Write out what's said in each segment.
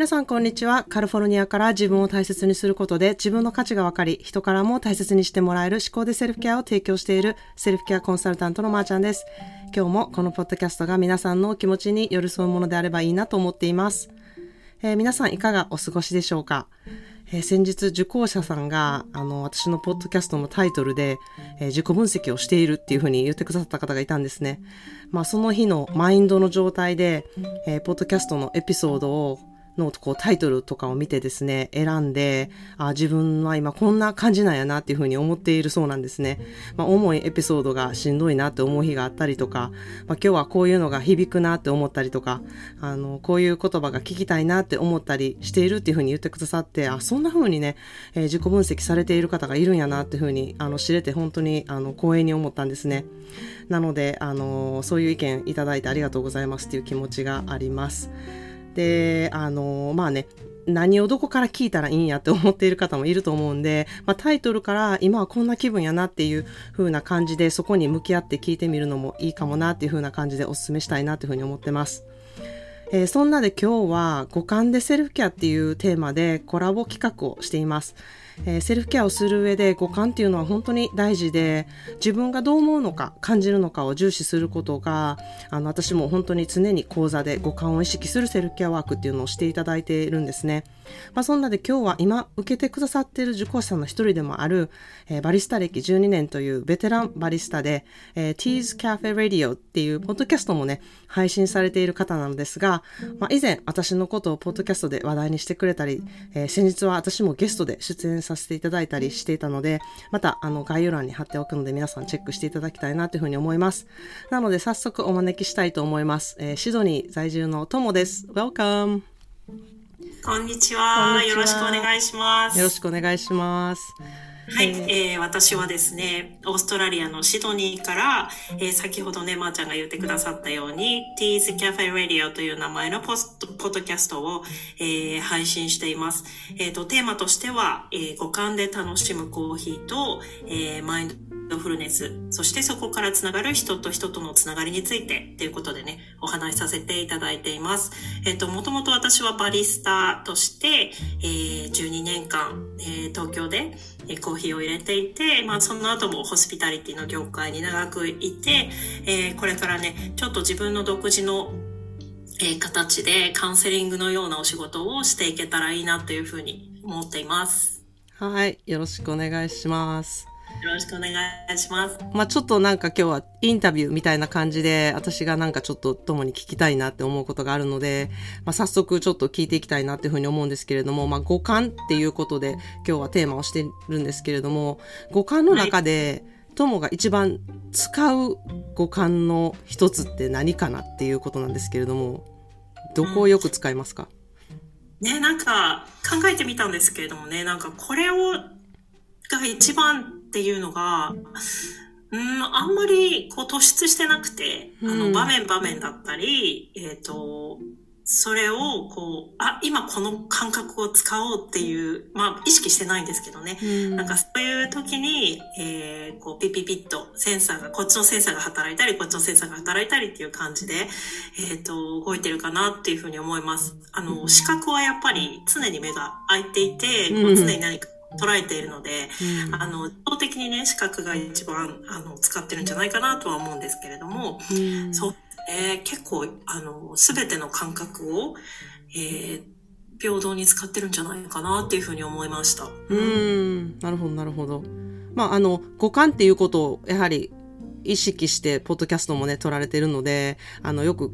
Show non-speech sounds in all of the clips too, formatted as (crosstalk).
皆さんこんにちは。カリフォルニアから自分を大切にすることで自分の価値が分かり、人からも大切にしてもらえる思考でセルフケアを提供しているセルフケアコンサルタントのまーちゃんです。今日もこのポッドキャストが皆さんの気持ちに寄り添うものであればいいなと思っています。えー、皆さんいかがお過ごしでしょうか？えー、先日受講者さんが、あの、私のポッドキャストのタイトルで、えー、自己分析をしているっていうふうに言ってくださった方がいたんですね。まあ、その日のマインドの状態で、えー、ポッドキャストのエピソードをのこうタイトルとかを見てですね、選んで、あ自分は今こんな感じなんやなっていうふうに思っているそうなんですね。まあ、重いエピソードがしんどいなって思う日があったりとか、まあ、今日はこういうのが響くなって思ったりとか、あの、こういう言葉が聞きたいなって思ったりしているっていうふうに言ってくださって、あ、そんなふうにね、えー、自己分析されている方がいるんやなっていうふうに、あの、知れて本当に、あの、光栄に思ったんですね。なので、あの、そういう意見いただいてありがとうございますっていう気持ちがあります。で、あの、まあね、何をどこから聞いたらいいんやって思っている方もいると思うんで、まあ、タイトルから今はこんな気分やなっていう風な感じでそこに向き合って聞いてみるのもいいかもなっていう風な感じでお勧めしたいなという風に思ってます。えー、そんなで今日は五感でセルフケアっていうテーマでコラボ企画をしています。えー、セルフケアをする上で五感っていうのは本当に大事で、自分がどう思うのか、感じるのかを重視することが、あの、私も本当に常に講座で五感を意識するセルフケアワークっていうのをしていただいているんですね。まあ、そんなで今日は今受けてくださっている受講者の一人でもある、えー、バリスタ歴12年というベテランバリスタで、えー、Teas Cafe Radio っていうポッドキャストもね、配信されている方なのですが、まあ、以前私のことをポッドキャストで話題にしてくれたり、えー、先日は私もゲストで出演させていただいたりしていたので、またあの概要欄に貼っておくので皆さんチェックしていただきたいなというふうに思います。なので早速お招きしたいと思います。えー、シドニー在住のトモです。Welcome! こんにちは。よろしくお願いします。よろしくお願いします。はい、えー、私はですね、オーストラリアのシドニーから、えー、先ほどね、まー、ちゃんが言ってくださったように、Teas Cafe Radio という名前のポストポッドキャストを、えー、配信しています。えっ、ー、と、テーマとしては、えー、五感で楽しむコーヒーと、えー、マインドドフルネス、そしてそこからつながる人と人とのつながりについてということでね、お話しさせていただいています。えっ、と、もともと私はバリスタとして、えー、12年間、えー、東京で、えコーヒーを入れていて、まあその後もホスピタリティの業界に長くいて、えー、これからね、ちょっと自分の独自のえ形でカウンセリングのようなお仕事をしていけたらいいなというふうに思っています。はい。よろしくお願いします。よろしくお願いします。まあちょっとなんか今日はインタビューみたいな感じで、私がなんかちょっと共に聞きたいなって思うことがあるので、まあ早速ちょっと聞いていきたいなっていうふうに思うんですけれども、まあ五感っていうことで今日はテーマをしてるんですけれども、五感の中で、友が一番使う五感の一つって何かなっていうことなんですけれども、どこをよく使いますか、うん、ね、なんか考えてみたんですけれどもね、なんかこれをが一番っていうのが、うん、あんまりこう突出してなくて、あの、場面場面だったり、えっ、ー、と、それを、こう、あ、今この感覚を使おうっていう、まあ、意識してないんですけどね。うん、なんかそういう時に、えー、こう、ピピピッとセンサーが、こっちのセンサーが働いたり、こっちのセンサーが働いたりっていう感じで、えっ、ー、と、動いてるかなっていうふうに思います。あの、視覚はやっぱり常に目が開いていて、こう常に何か捉えているので、うん、あの、動的にね、視覚が一番、あの、使ってるんじゃないかなとは思うんですけれども、うん、そう、えー、結構、あの、すべての感覚を、えー、平等に使ってるんじゃないかなっていうふうに思いました。うん、なるほど、なるほど。まあ、あの、五感っていうことを、やはり、意識して、ポッドキャストもね、撮られてるので、あの、よく、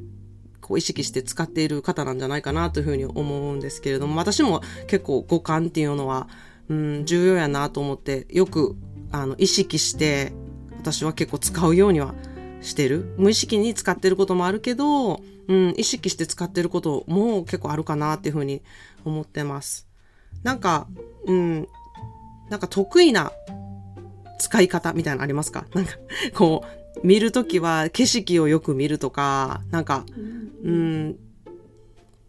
こう意識して使っている方なんじゃないかなというふうに思うんですけれども、私も結構五感っていうのは、うん、重要やなと思って、よく、あの、意識して、私は結構使うようにはしてる。無意識に使ってることもあるけど、うん、意識して使ってることも結構あるかなっていうふうに思ってます。なんか、うん、なんか得意な使い方みたいなのありますか？なんか、こう、見るときは景色をよく見るとか、なんか、うん、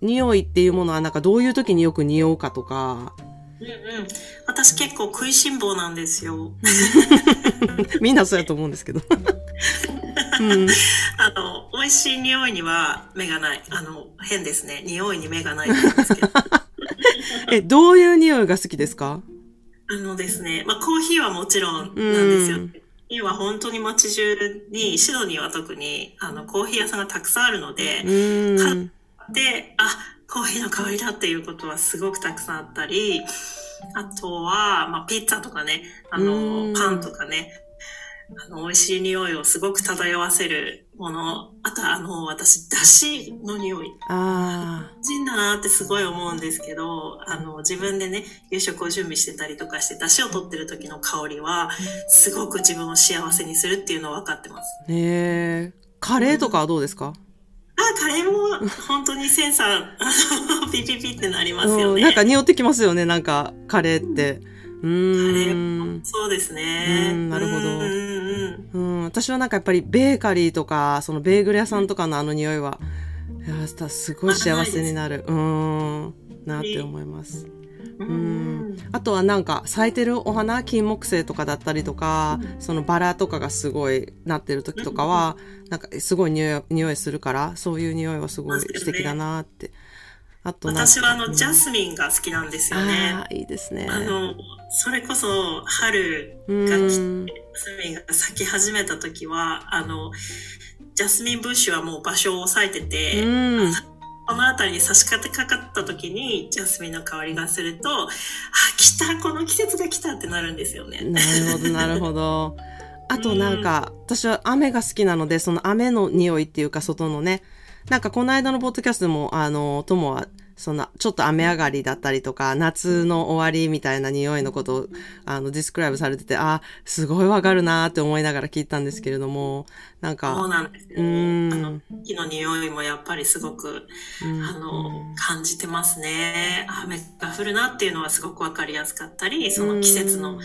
匂いっていうものはなんかどういう時によく匂うかとか、うんうん。私結構食いしん坊なんですよ。(laughs) みんなそうやと思うんですけど。(laughs) うん、あの、美味味しい匂いには目がない。あの、変ですね。匂いに目がないんですけど。(laughs) え、どういう匂いが好きですか？あのですね、まあコーヒーはもちろんなんですよ。家は本当に街中に、シドニーは特に、あの、コーヒー屋さんがたくさんあるので、買って、あ、コーヒーの香りだっていうことはすごくたくさんあったり、あとは、まあ、ピッツァとかね、あの、パンとかね、あの、美味しい匂いをすごく漂わせるもの。あとは、あの、私、だしの匂い。ああ。人だなってすごい思うんですけど、あの、自分でね、夕食を準備してたりとかして、だしを取ってる時の香りは、すごく自分を幸せにするっていうのは分かってます。へえ。カレーとかはどうですか、あ、カレーも本当にセンサー、あの、ピピピってなりますよね。なんか匂ってきますよね、なんか、カレーって。うん。そうですね。うん、なるほど。うん、私はなんかやっぱりベーカリーとか、そのベーグル屋さんとかのあの匂いは、いや、すごい幸せになる。うん、なって思います。うん。あとはなんか咲いてるお花、金木犀とかだったりとか、そのバラとかがすごいなってる時とかは、なんかすごい匂い匂いするから、そういう匂いはすごい素敵だなって。あと私はあの、ジャスミンが好きなんですよね。ああ、いいですね。あの、それこそ春が来て、ジャスミンが咲き始めた時は、あの、ジャスミンブッシュはもう場所を押さえてて、この辺りに差し掛かった時にジャスミンの香りがすると、あ、来たこの季節が来たってなるんですよね。なるほど、なるほど。(laughs) あとなんか、私は雨が好きなので、その雨の匂いっていうか、外のね、なんかこの間のポッドキャストでも、あの、友はそんな、ちょっと雨上がりだったりとか、夏の終わりみたいな匂いのことを、あの、ディスクライブされてて、あ、すごいわかるなって思いながら聞いたんですけれども、なんか、そうなんですよ。うん。あの、木の匂いもやっぱりすごく、あの、感じてますね。雨が降るなっていうのはすごくわかりやすかったり、その季節の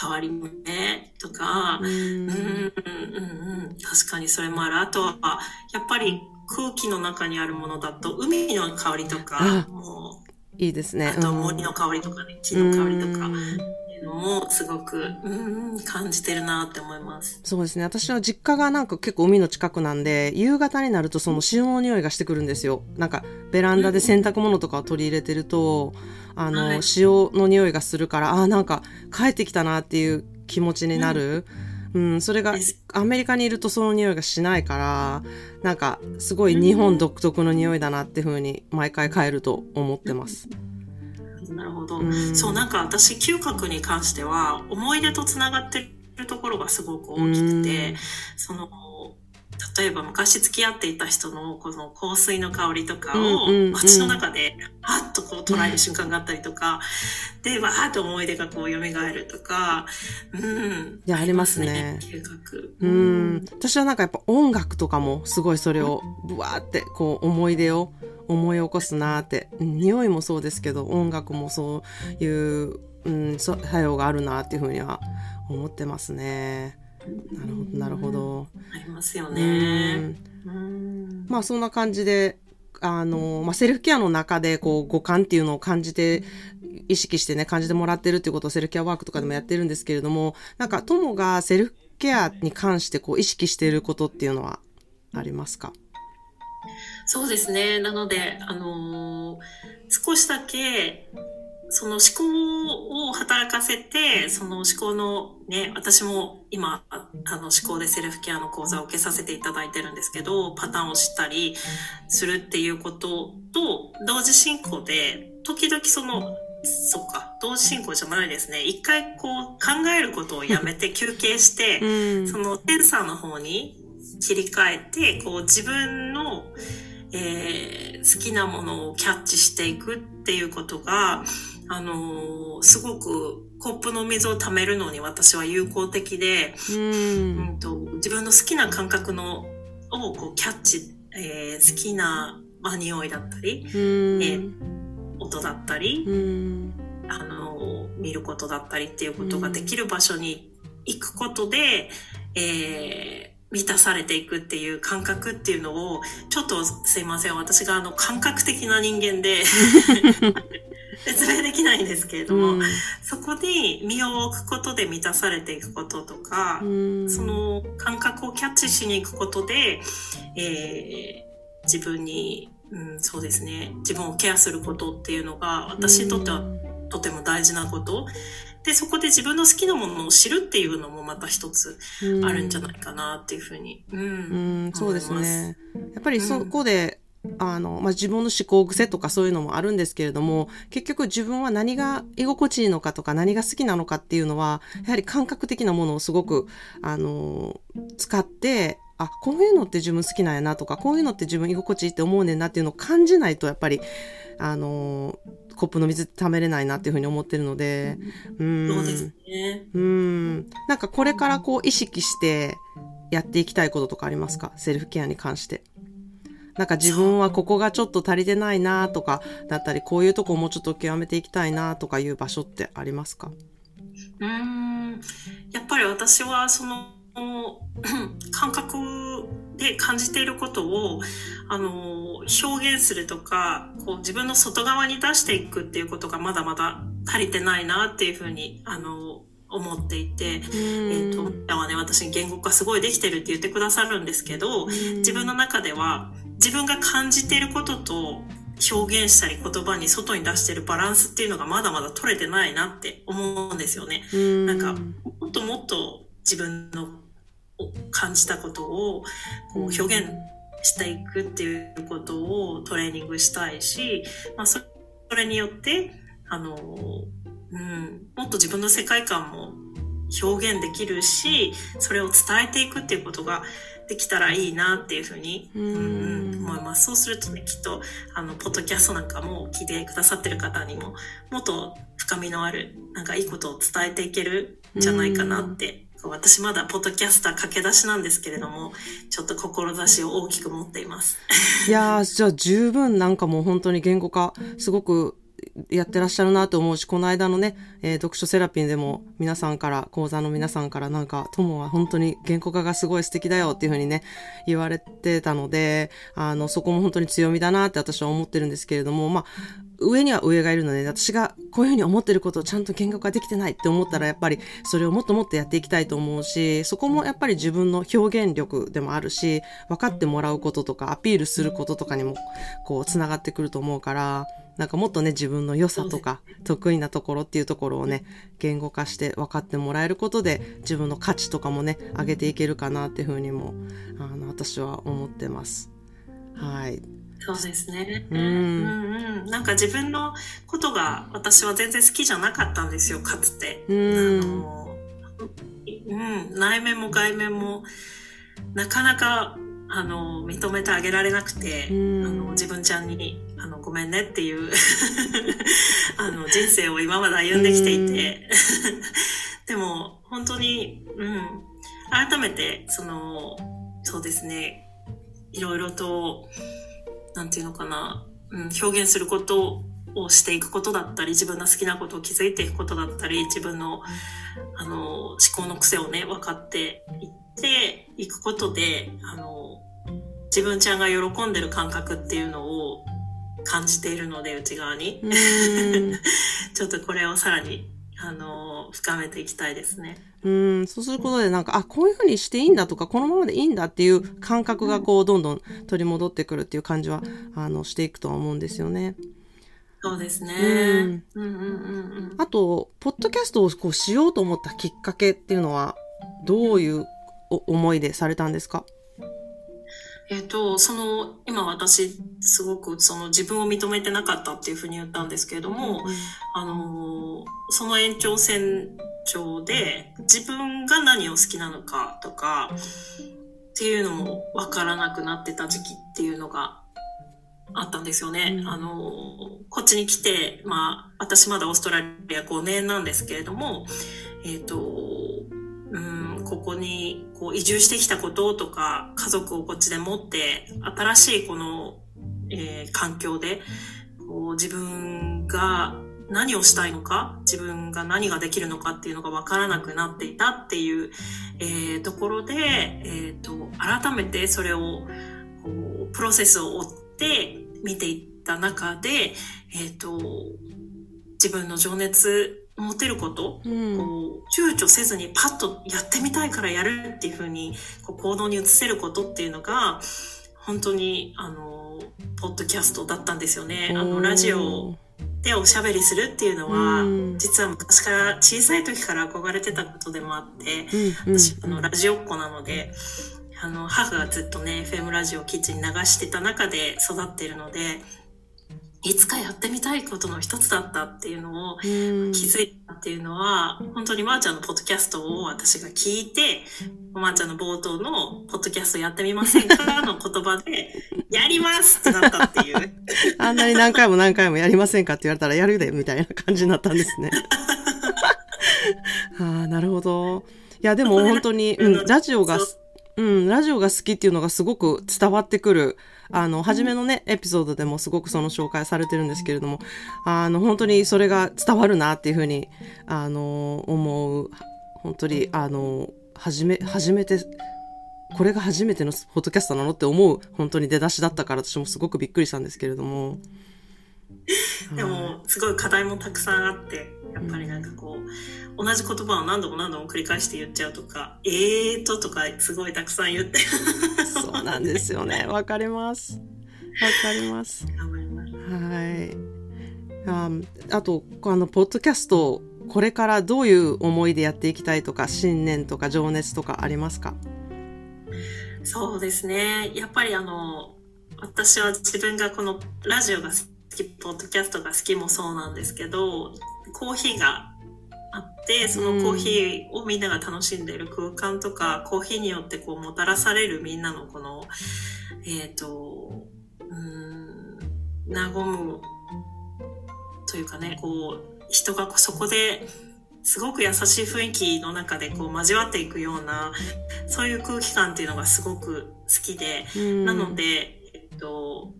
変わり目とか、うん、うん、うん、うん、確かにそれもある。あとは、やっぱり、空気の中にあるものだと、海の香りとか、もう、いいですね。あと森の香りとかね、木の香りとか、もすごく、うん、感じてるなって思います。そうですね。私は実家がなんか結構海の近くなんで、夕方になるとその潮の匂いがしてくるんですよ。なんか、ベランダで洗濯物とかを取り入れてると、あの、はい、潮の匂いがするから、ああ、なんか帰ってきたなっていう気持ちになる。うんうん、それが、アメリカにいるとその匂いがしないから、なんか、すごい日本独特の匂いだなっていうふうに、毎回帰ると思ってます。なるほど。うん、そう、なんか私、嗅覚に関しては、思い出とつながってるところがすごく大きくて、その、例えば昔付き合っていた人のこの香水の香りとかを街の中ではっとこう捉える瞬間があったりとか、で、わーっと思い出がこう蘇るとか、うん。いや、ありますね。嗅覚。うん。私はなんかやっぱ音楽とかもすごいそれをブワーってこう思い出を思い起こすなって、匂いもそうですけど音楽もそういう、うん、作用があるなっていうふうには思ってますね。なるほど、なるほど。ありますよね。まあそんな感じで、あの、まあ、セルフケアの中で、こう、五感っていうのを感じて、意識してね、感じてもらってるっていうことをセルフケアワークとかでもやってるんですけれども、なんか、友がセルフケアに関して、こう、意識していることっていうのはありますか？そうですね。なので、あのー、少しだけ、その思考を働かせて、その思考のね、私も今、あの思考でセルフケアの講座を受けさせていただいてるんですけど、パターンを知ったりするっていうことと、同時進行で、時々その、そっか、同時進行じゃないですね。一回こう考えることをやめて (laughs) 休憩して、うん、そのセンサーの方に切り替えて、こう自分の、えー、好きなものをキャッチしていくっていうことが、あのー、すごくコップの水を溜めるのに私は有効的で、うん、うんと自分の好きな感覚のをこうキャッチ、えー、好きな、まあ、匂いだったり、うん、えー、音だったり、うん、あのー、見ることだったりっていうことができる場所に行くことで、えー、満たされていくっていう感覚っていうのを、ちょっとすいません、私があの感覚的な人間で (laughs) 説明できないんですけれども、うんそこに身を置くことで満たされていくこととか、うんその感覚をキャッチしに行くことで、えー自分に、うん、そうですね、自分をケアすることっていうのが、私にとってはとても大事なこと。で、そこで自分の好きなものを知るっていうのもまた一つあるんじゃないかなっていうふうに。うん。うん、そうですね。やっぱりそこで、あの、まあ、自分の思考癖とかそういうのもあるんですけれども、結局自分は何が居心地いいのかとか何が好きなのかっていうのは、やはり感覚的なものをすごく、あの、使って、あ、こういうのって自分好きなんやなとか、こういうのって自分居心地いいって思うねんなっていうのを感じないと、やっぱり、あの、コップの水溜めれないなっていうふうに思ってるので、うん。そうですね。うん。なんかこれからこう意識してやっていきたいこととかありますか？セルフケアに関して。なんか自分はここがちょっと足りてないなとか、だったりこういうとこをもうちょっと極めていきたいなとかいう場所ってありますか？うーん。やっぱり私はその、(clears throat) 感覚で感じていることを、あの、表現するとか、こう自分の外側に出していくっていうことがまだまだ足りてないなっていうふうに、あの、思っていて、えっ、と、今はね、私に言語化すごいできてるって言ってくださるんですけど、自分の中では自分が感じていることと表現したり言葉に外に出してるバランスっていうのがまだまだ取れてないなって思うんですよね。ななんか、もっともっと自分の感じたことをこう表現していくっていうことをトレーニングしたいし、まあ、そそれによって、あの、うん、もっと自分の世界観も表現できるし、それを伝えていくっていうことができたらいいなっていうふうに、うんうん思います。そうするとね、きっと、あの、ポッドキャストなんかも聞いてくださってる方にも、もっと深みのある、なんかいいことを伝えていけるんじゃないかなって、私まだポッドキャスター駆け出しなんですけれども、ちょっと志を大きく持っています。いやー、じゃあ十分なんかもう本当に言語化、すごくやってらっしゃるなと思うし、この間のね、えー読書セラピーでも皆さんから、講座の皆さんからなんか、友は本当に言語化がすごい素敵だよっていうふうにね、言われてたので、あの、そこも本当に強みだなって私は思ってるんですけれども、まあ、上には上がいるので、私がこういうふうに思ってることをちゃんと言語化できてないって思ったら、やっぱりそれをもっともっとやっていきたいと思うし、そこもやっぱり自分の表現力でもあるし、分かってもらうこととか、アピールすることとかにも、こう、つながってくると思うから、なんかもっとね、自分の良さとか、得意なところっていうところをね、言語化して分かってもらえることで、自分の価値とかもね、上げていけるかなっていうふうにも、あの、私は思ってます。はい。そうですね。うんうんうん。なんか自分のことが私は全然好きじゃなかったんですよ、かつて。うんあの、うん、内面も外面も、なかなか、あの、認めてあげられなくて、うん。あの、自分ちゃんに、あの、ごめんねっていう、(laughs) あの、人生を今まで歩んできていて、(laughs) でも、本当に、うん、改めて、その、そうですね、いろいろと、なんていうのかな、うん、表現することをしていくことだったり、自分の好きなことを気づいていくことだったり、自分の、あの、思考の癖をね、分かっていっていくことで、あの、自分ちゃんが喜んでる感覚っていうのを感じているので、内側に。うん (laughs) ちょっとこれをさらに、あの、深めていきたいですね。うん、そうすることでなんか、あ、こういうふうにしていいんだとか、このままでいいんだっていう感覚がこう、どんどん取り戻ってくるっていう感じは、あの、していくとは思うんですよね。そうですね。うんうんうんうんうん。あと、ポッドキャストをこうしようと思ったきっかけっていうのは、どういうお思いでされたんですか？えっ、と、その、今私、すごくその自分を認めてなかったっていうふうに言ったんですけれども、あのーその延長線上で自分が何を好きなのかとかっていうのもわからなくなってた時期っていうのがあったんですよね。うん。あのーこっちに来て、まあ、私まだオーストラリア5年なんですけれども、えっ、と、うん、ここにこう移住してきたこととか、家族をこっちで持って、新しいこの、えー環境で、こう自分が何をしたいのか、自分が何ができるのかっていうのが分からなくなっていたっていう、えーところで、えっ、と、改めてそれを、こう、プロセスを追って見ていった中で、えっ、と、自分の情熱持てること、うん。こう躊躇せずにパッとやってみたいからやるっていうふうにこう行動に移せることっていうのが本当にあのポッドキャストだったんですよね。あのラジオでおしゃべりするっていうのは、うん。実は昔から小さい時から憧れてたことでもあって、うん。うん私あのラジオっ子なのであの母がずっとね FM ラジオをキッチンに流してた中で育っているのでいつかやってみたいことの一つだったっていうのをうん気づいたっていうのは、本当にまーちゃんのポッドキャストを私が聞いて、まーちゃんの冒頭のポッドキャストやってみませんかの言葉で、(laughs) やりますってなったっていう。(laughs) あんなに何回も何回もやりませんかって言われたらやるで、みたいな感じになったんですね。(laughs) ああ、なるほど。いや、でも本当に、うん、ラジオがうん、ラジオが好きっていうのがすごく伝わってくる。あの、初めのね、エピソードでもすごくその紹介されてるんですけれども、あの、本当にそれが伝わるなっていうふうに、あの、思う。本当に、あの、初め、初めて、これが初めてのポッドキャストなのって思う、本当に出だしだったから私もすごくびっくりしたんですけれども。(laughs) でも、すごい課題もたくさんあって、やっぱりなんかこう、同じ言葉を何度も何度も繰り返して言っちゃうとか、えーととかすごいたくさん言って、そうなんですよね。(laughs) わかります。わかります。はい。ああと、あの、ポッドキャスト、これからどういう思いでやっていきたいとか、信念とか情熱とかありますか？そうですね。やっぱりあの、私は自分がこのラジオが好き、ポッドキャストが好きもそうなんですけど、コーヒーがあって、そのコーヒーをみんなが楽しんでいる空間とか、コーヒーによってこうもたらされるみんなのこの、えっ、と、うーん、和むというかね、こう、人がそこですごく優しい雰囲気の中でこう交わっていくような、そういう空気感っていうのがすごく好きで、なので、えっと、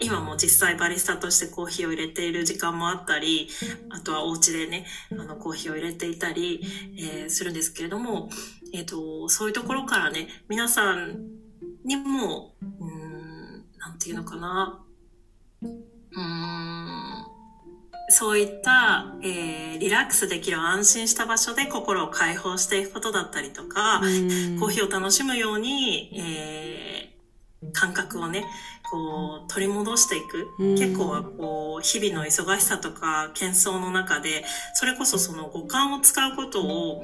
今も実際バリスタとしてコーヒーを入れている時間もあったり、あとはお家でね、あのコーヒーを入れていたり、えーするんですけれども、えっと、そういうところからね、皆さんにも、うーん、なんていうのかな、うーん、そういった、えーリラックスできる安心した場所で心を解放していくことだったりとか、コーヒーを楽しむように、えー感覚をね、こう、取り戻していく。うん結構は、こう、日々の忙しさとか、喧騒の中で、それこそその五感を使うことを、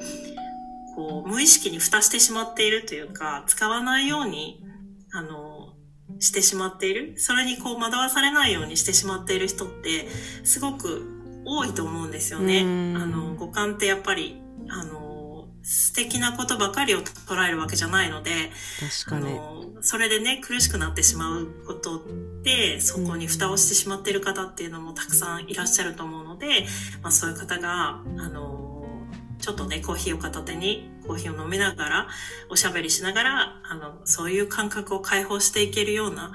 こう、無意識に蓋してしまっているというか、使わないように、あの、してしまっている。それにこう、惑わされないようにしてしまっている人って、すごく多いと思うんですよね。うんあの、五感ってやっぱり、あの、素敵なことばかりを捉えるわけじゃないので、あ確かに。の、それでね、苦しくなってしまうことで、そこに蓋をしてしまっている方っていうのもたくさんいらっしゃると思うので、まあそういう方が、あの、ちょっとね、コーヒーを片手に、コーヒーを飲みながら、おしゃべりしながら、あの、そういう感覚を解放していけるような、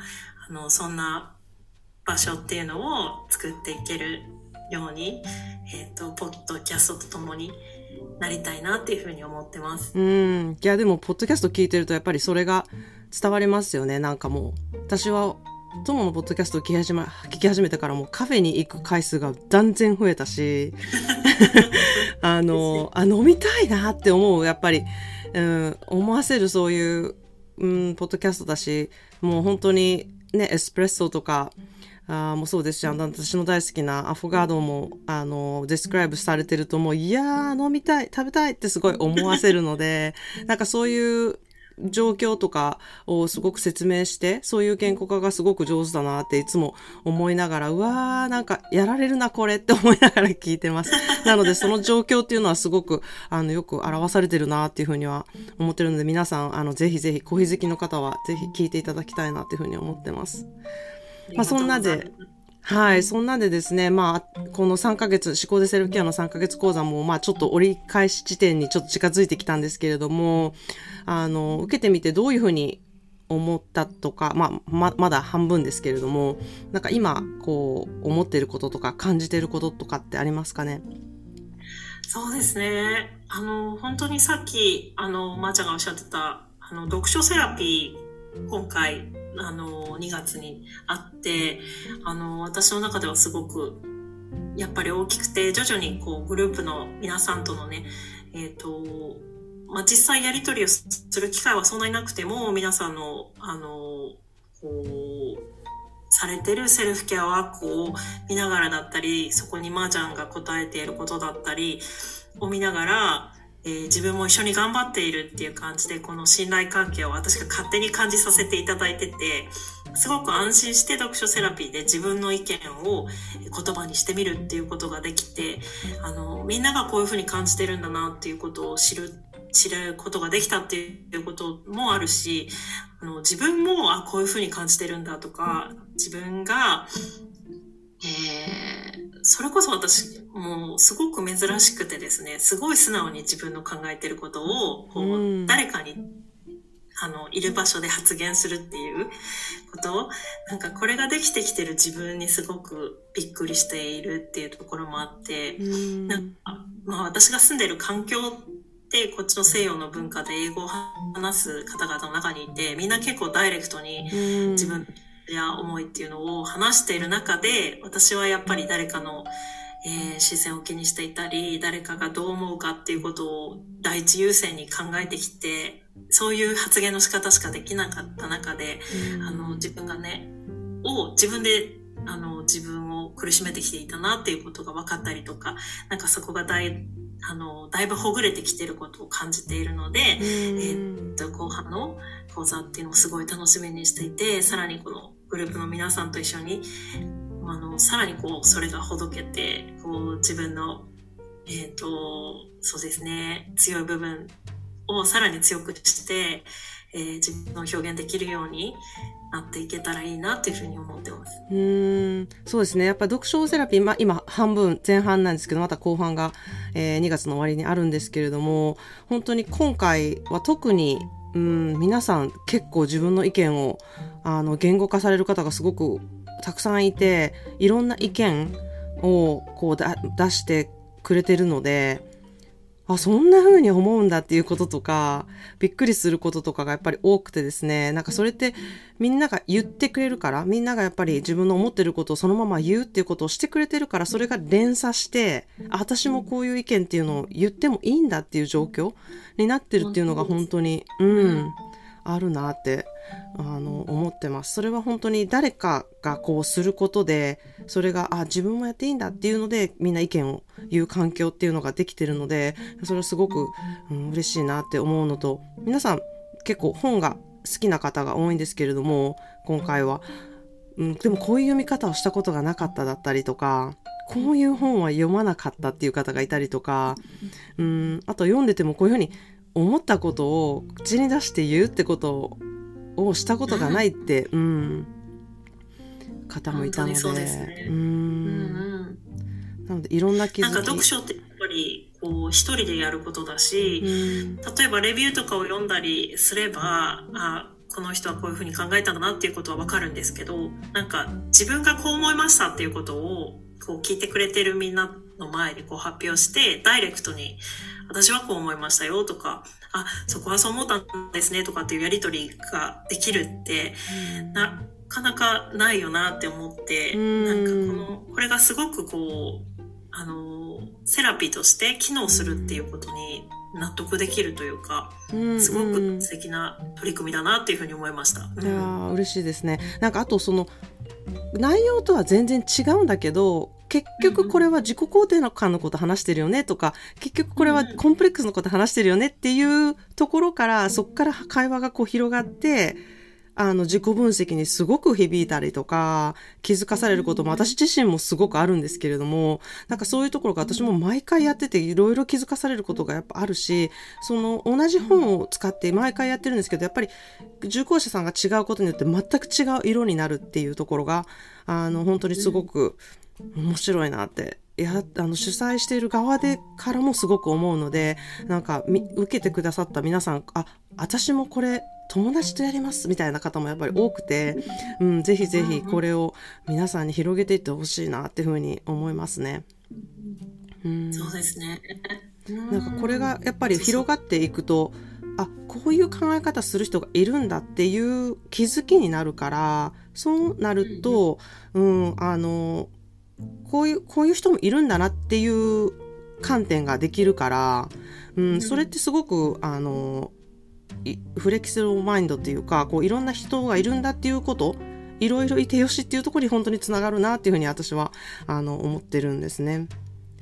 あの、そんな場所っていうのを作っていけるように、えっ、と、ポッドキャストとともになりたいなっていうふうに思ってます。うん。いや、でも、ポッドキャスト聞いてると、やっぱりそれが伝わりますよね。なんかもう、私は、友のポッドキャストを聞き始め、聞き始めてからもうカフェに行く回数が断然増えたし、あの、あ、飲みたいなって思う、やっぱり、うん、思わせるそういう、うん、ポッドキャストだし、もう本当にね、エスプレッソとか、あーもうそうですし、あの私の大好きなアフォガードも、あの、ディスクライブされてるともう、いやー、飲みたい、食べたいってすごい思わせるので、なんかそういう状況とかをすごく説明して、そういう言語化がすごく上手だなっていつも思いながら、うわー、なんかやられるな、これって思いながら聞いてます。(laughs) なので、その状況っていうのはすごく、あの、よく表されてるなっていうふうには思ってるので、皆さん、あの、ぜひぜひ、コーヒー好きの方は、ぜひ聞いていただきたいなっていうふうに思ってます。まあそんなではい。そんなんでですね、まあ、この3ヶ月、思考でセルフケアの3ヶ月講座も、まあ、ちょっと折り返し地点にちょっと近づいてきたんですけれども、あの、受けてみてどういうふうに思ったとか、まあ、ま、まだ半分ですけれども、なんか今、こう、思ってることとか感じてることとかってありますかね？そうですね。あの、本当にさっき、あの、まー、ちゃんがおっしゃってた、あの、読書セラピー、今回、あの、2月にあって、あの、私の中ではすごく、やっぱり大きくて、徐々にこうグループの皆さんとのね、えっ、と、まあ、実際やり取りをする機会はそんなになくても、皆さんの、あの、こう、されてるセルフケアワークを見ながらだったり、そこに麻雀が答えていることだったりを見ながら、えー、自分も一緒に頑張っているっていう感じで、この信頼関係を私が勝手に感じさせていただいてて、すごく安心して読書セラピーで自分の意見を言葉にしてみるっていうことができて、あの、みんながこういうふうに感じてるんだなっていうことを知る、知ることができたっていうこともあるし、あの、自分も、あ、こういうふうに感じてるんだとか、自分が、えー、それこそ私、もうすごく珍しくてですね、すごい素直に自分の考えてることを、こう、誰かに、あの、いる場所で発言するっていうことなんかこれができてきてる自分にすごくびっくりしているっていうところもあって、なんか、まあ私が住んでる環境ってこっちの西洋の文化で英語を話す方々の中にいて、みんな結構ダイレクトに自分、や思いっていうのを話している中で、私はやっぱり誰かの、えー、視線を気にしていたり、誰かがどう思うかっていうことを第一優先に考えてきて、そういう発言の仕方しかできなかった中で、うん、あの、自分がね、を自分で、あの、自分を苦しめてきていたなっていうことが分かったりとか、なんかそこが大、あの、だいぶほぐれてきてることを感じているので、えー、っと、後半の講座っていうのをすごい楽しみにしていて、さらにこのグループの皆さんと一緒に、あの、さらにこう、それがほどけて、こう、自分の、えっ、ー、と、そうですね、強い部分をさらに強くして、えー、自分を表現できるようになっていけたらいいなっていうふうに思ってます。うん、そうですね。やっぱ読書セラピー、まあ今半分前半なんですけど、また後半が、えー、2月の終わりにあるんですけれども、本当に今回は特にうん、皆さん結構自分の意見をあの言語化される方がすごくたくさんいていろんな意見をこう出してくれてるのであ、そんな風に思うんだっていうこととか、びっくりすることとかがやっぱり多くてですね、なんかそれってみんなが言ってくれるから、みんながやっぱり自分の思ってることをそのまま言うっていうことをしてくれてるから、それが連鎖して、私もこういう意見っていうのを言ってもいいんだっていう状況になってるっていうのが本当に、うん、あるなってあの思ってます。それは本当に誰かがこうすることでそれがあ自分もやっていいんだっていうのでみんな意見を言う環境っていうのができてるのでそれはすごく、うん、嬉しいなって思うのと皆さん結構本が好きな方が多いんですけれども今回は、うん、でもこういう読み方をしたことがなかっただったりとかこういう本は読まなかったっていう方がいたりとか、うん、あと読んでてもこういうふうに思ったことを口に出して言うってことををしたことがないって、うん、方もいたので。そうですね。うん。なので、いろんな気づき。なんか読書ってやっぱり、こう、一人でやることだし、例えばレビューとかを読んだりすれば、あ、この人はこういうふうに考えたんだなっていうことはわかるんですけど、なんか自分がこう思いましたっていうことを、こう聞いてくれてるみんなの前でこう発表して、ダイレクトに、私はこう思いましたよとか、あ、そこはそう思ったんですねとかっていうやりとりができるって、なかなかないよなって思って、なんかこの、これがすごくこう、あの、セラピーとして機能するっていうことに納得できるというか、すごく素敵な取り組みだなっていうふうに思いました。いや嬉しいですね。なんかあとその内容とは全然違うんだけど結局これは自己肯定感のこと話してるよねとか、結局これはコンプレックスのこと話してるよねっていうところから、そこから会話がこう広がって、あの、自己分析にすごく響いたりとか、気づかされることも私自身もすごくあるんですけれども、なんかそういうところが私も毎回やってていろいろ気づかされることがやっぱあるし、その同じ本を使って毎回やってるんですけど、やっぱり受講者さんが違うことによって全く違う色になるっていうところが、あの、本当にすごく、面白いなってやあの主催している側でからもすごく思うのでなんか受けてくださった皆さんあ私もこれ友達とやりますみたいな方もやっぱり多くて、うん、ぜひぜひこれを皆さんに広げていってほしいなっていうふうに思いますね。うん、そうですね。なんかこれがやっぱり広がっていくと、あ、こういう考え方する人がいるんだっていう気づきになるから、そうなると、うん、あの、こういう、こういう人もいるんだなっていう観点ができるから、うん、それってすごく、あの、フレキシブルマインドっていうか、こういろんな人がいるんだっていうこと、いろいろいてよしっていうところに本当につながるなっていうふうに私は、あの、思ってるんですね。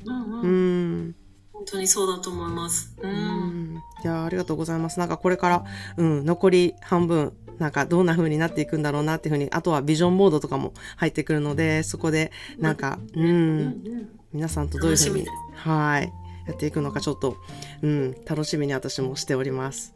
うん、うん、うん本当にそうだと思います。うん。いやありがとうございます。なんかこれから、うん、残り半分、なんかどんな風になっていくんだろうなっていう風に、あとはビジョンボードとかも入ってくるので、そこで、なんか、うん、皆さんとどういう風に、はい、やっていくのかちょっと、うん、楽しみに私もしております。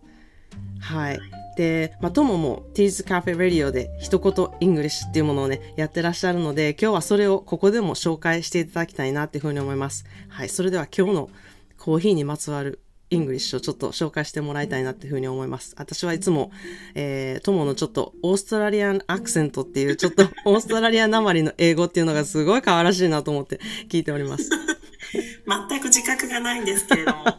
はい。で、まあ、ともも T's Cafe Radio で一言 English っていうものをね、やってらっしゃるので、今日はそれをここでも紹介していただきたいなっていうふうに思います。はい。それでは今日のコーヒーにまつわる English をちょっと紹介してもらいたいなっていうふうに思います。私はいつも、えー、友のちょっと Australian accent っていうちょっとオーストラリアなまりの英語っていうのがすごい可愛らしいなと思って聞いております。全く自覚がないんですけれども。はい。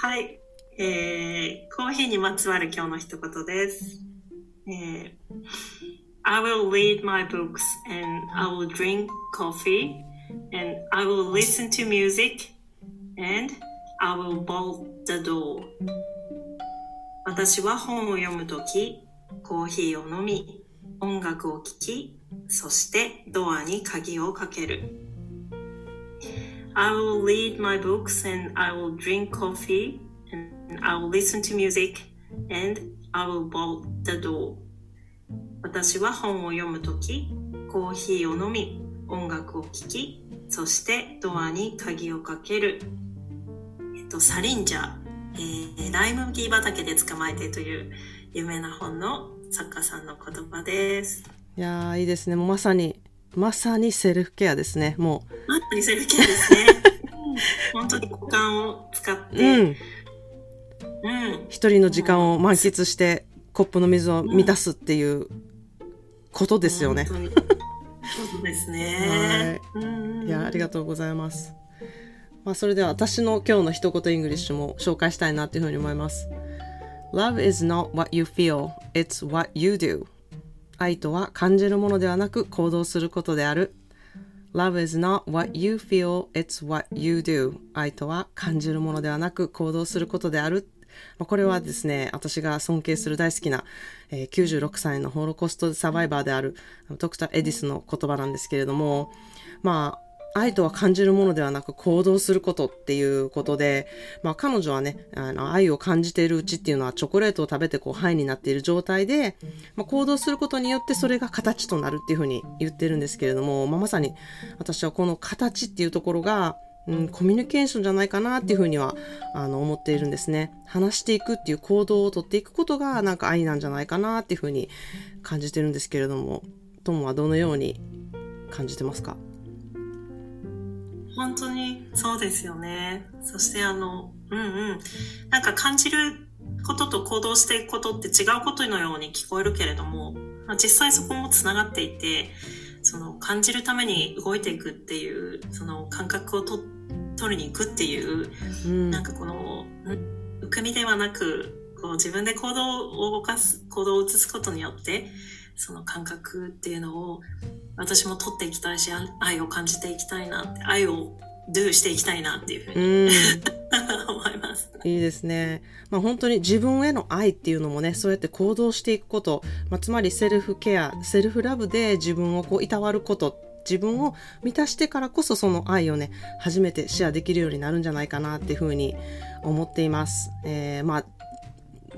はい。えー、コーヒーにまつわる今日の一言です。えー、I will read my books and I will drink coffee and I will listen to music and I will bolt the door 私は本を読むとき、コーヒーを飲み、音楽を聴き、そしてドアに鍵をかける。I will read my books and I will drink coffee and I will listen to music and I will bolt the door 私は本を読むとき、コーヒーを飲み、音楽を聴き、そしてドアに鍵をかける。と、サリンジャー、えー、ライ麦畑で捕まえてという有名な本の作家さんの言葉です。いやいいですね。もうまさに、まさにセルフケアですね。もう。まさにセルフケアですね。(laughs) 本当に五感を使って、うん。うん。一人の時間を満喫して、コップの水を満たすっていうことですよね。本当にそうですね。(laughs) はい。いや、ありがとうございます。まあ、それでは私の今日の一言 English も紹介したいなっていうふうに思います。Love is not what you feel, it's what you do. 愛とは感じるものではなく行動することである。Love is not what you feel, it's what you do. 愛とは感じるものではなく行動することである。まあ、これはですね、私が尊敬する大好きな、えー、96歳の Holocaust survivor であるドクター・エディスの言葉なんですけれども、まあ、愛とは感じるものではなく行動することっていうことで、まあ彼女はね、あの愛を感じているうちっていうのはチョコレートを食べてこうハイになっている状態で、まあ、行動することによってそれが形となるっていうふうに言ってるんですけれども、まあ、まさに私はこの形っていうところが、うん、コミュニケーションじゃないかなっていうふうには、あの、思っているんですね。話していくっていう行動をとっていくことが、なんか愛なんじゃないかなっていうふうに感じてるんですけれども、トモはどのように感じてますか？本当にそうですよね。そしてあの、うんうん。なんか感じることと行動していくことって違うことのように聞こえるけれども、まあ、実際そこもつながっていて、その感じるために動いていくっていう、その感覚をと取りに行くっていう、うん、なんかこの、浮かみではなく、こう自分で行動を動かす、行動を移すことによって、その感覚っていうのを私も取っていきたいし、愛を感じていきたいなって、愛を do していきたいなっていうふうに、(laughs) 思います。いいですね。まあ本当に自分への愛っていうのもね、そうやって行動していくこと、まあ、つまりセルフケア、セルフラブで自分をこういたわること自分を満たしてからこそその愛をね、初めてシェアできるようになるんじゃないかなっていうふうに思っています。えー、まあ、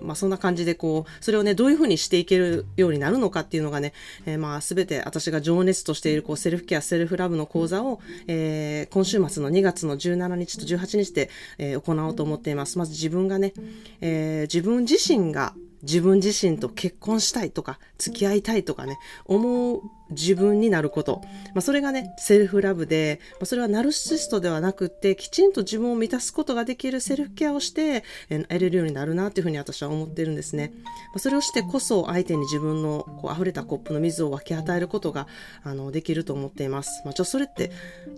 まあそんな感じでこう、それをね、どういうふうにしていけるようになるのかっていうのがね、えー、まあすべて私が情熱としているこうセルフケア、セルフラブの講座を、えー、今週末の2月の17日と18日で、えー、行おうと思っています。まず自分がね、えー、自分自身が自分自身と結婚したいとか、付き合いたいとかね、思う自分になること。まあ、それがね、セルフラブで、まあ、それはナルシストではなくって、きちんと自分を満たすことができるセルフケアをして、得れるようになるなっていうふうに私は思ってるんですね。まあ、それをしてこそ、相手に自分のこう溢れたコップの水を分け与えることが、あの、できると思っています。まあ、じゃあそれって、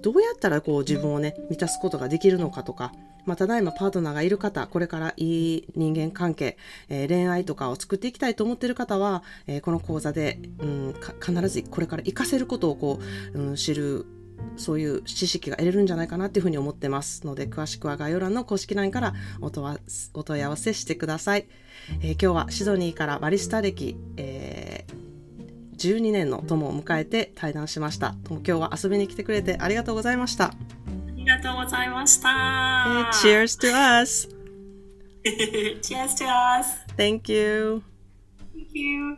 どうやったらこう自分をね、満たすことができるのかとか、まあ、ただいまパートナーがいる方、これからいい人間関係、えー、恋愛とかを作っていきたいと思っている方は、えー、この講座で、うん、必ずこれから活かせることをこう、うん、知るそういう知識が得れるんじゃないかなっていうふうに思ってますので、詳しくは概要欄の公式 LINE からお問い合わせしてください。えー、今日はシドニーからバリスタ歴、えー、12年の友を迎えて対談しました。今日は遊びに来てくれてありがとうございました。ありがとうございました。えー、cheers to us! (laughs) cheers to us! Thank you! Thank you!